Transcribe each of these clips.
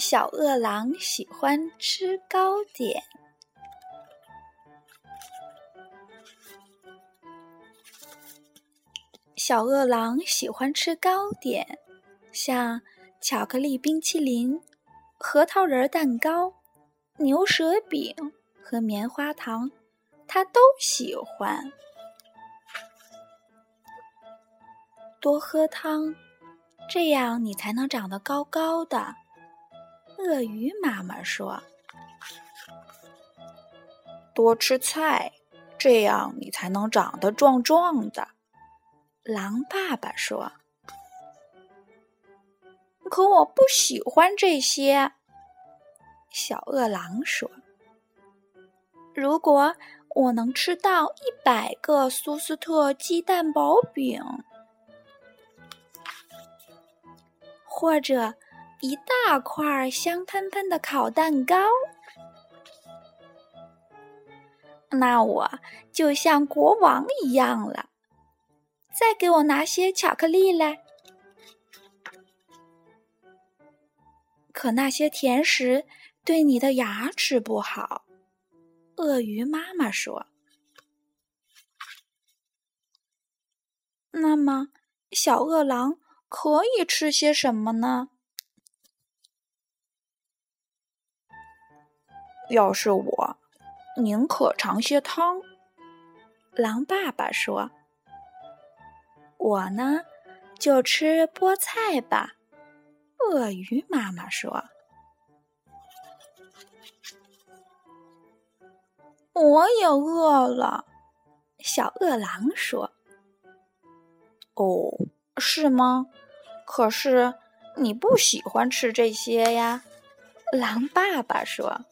小饿狼喜欢吃糕点。小饿狼喜欢吃糕点，像巧克力冰淇淋、核桃仁蛋糕、牛舌饼和棉花糖，它都喜欢。多喝汤，这样你才能长得高高的。鳄鱼妈妈说：“多吃菜，这样你才能长得壮壮的。”狼爸爸说：“可我不喜欢这些。”小饿狼说：“如果我能吃到一百个苏斯特鸡蛋薄饼，或者……”一大块香喷喷的烤蛋糕，那我就像国王一样了。再给我拿些巧克力来。可那些甜食对你的牙齿不好，鳄鱼妈妈说。那么，小饿狼可以吃些什么呢？要是我，宁可尝些汤。狼爸爸说：“我呢，就吃菠菜吧。”鳄鱼妈妈说：“我也饿了。”小饿狼说：“哦，是吗？可是你不喜欢吃这些呀。”狼爸爸说。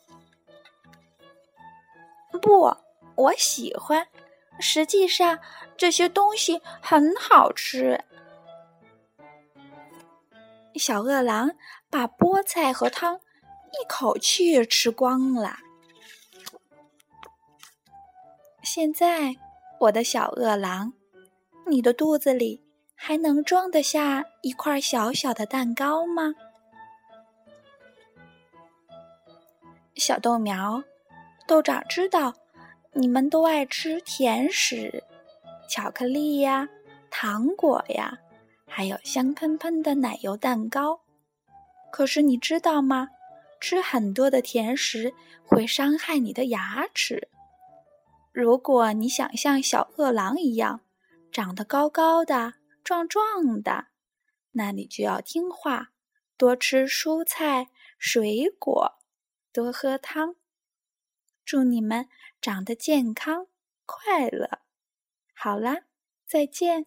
不，我喜欢。实际上，这些东西很好吃。小饿狼把菠菜和汤一口气吃光了。现在，我的小饿狼，你的肚子里还能装得下一块小小的蛋糕吗？小豆苗。豆长知道，你们都爱吃甜食，巧克力呀，糖果呀，还有香喷喷的奶油蛋糕。可是你知道吗？吃很多的甜食会伤害你的牙齿。如果你想像小饿狼一样长得高高的、壮壮的，那你就要听话，多吃蔬菜、水果，多喝汤。祝你们长得健康快乐！好啦，再见。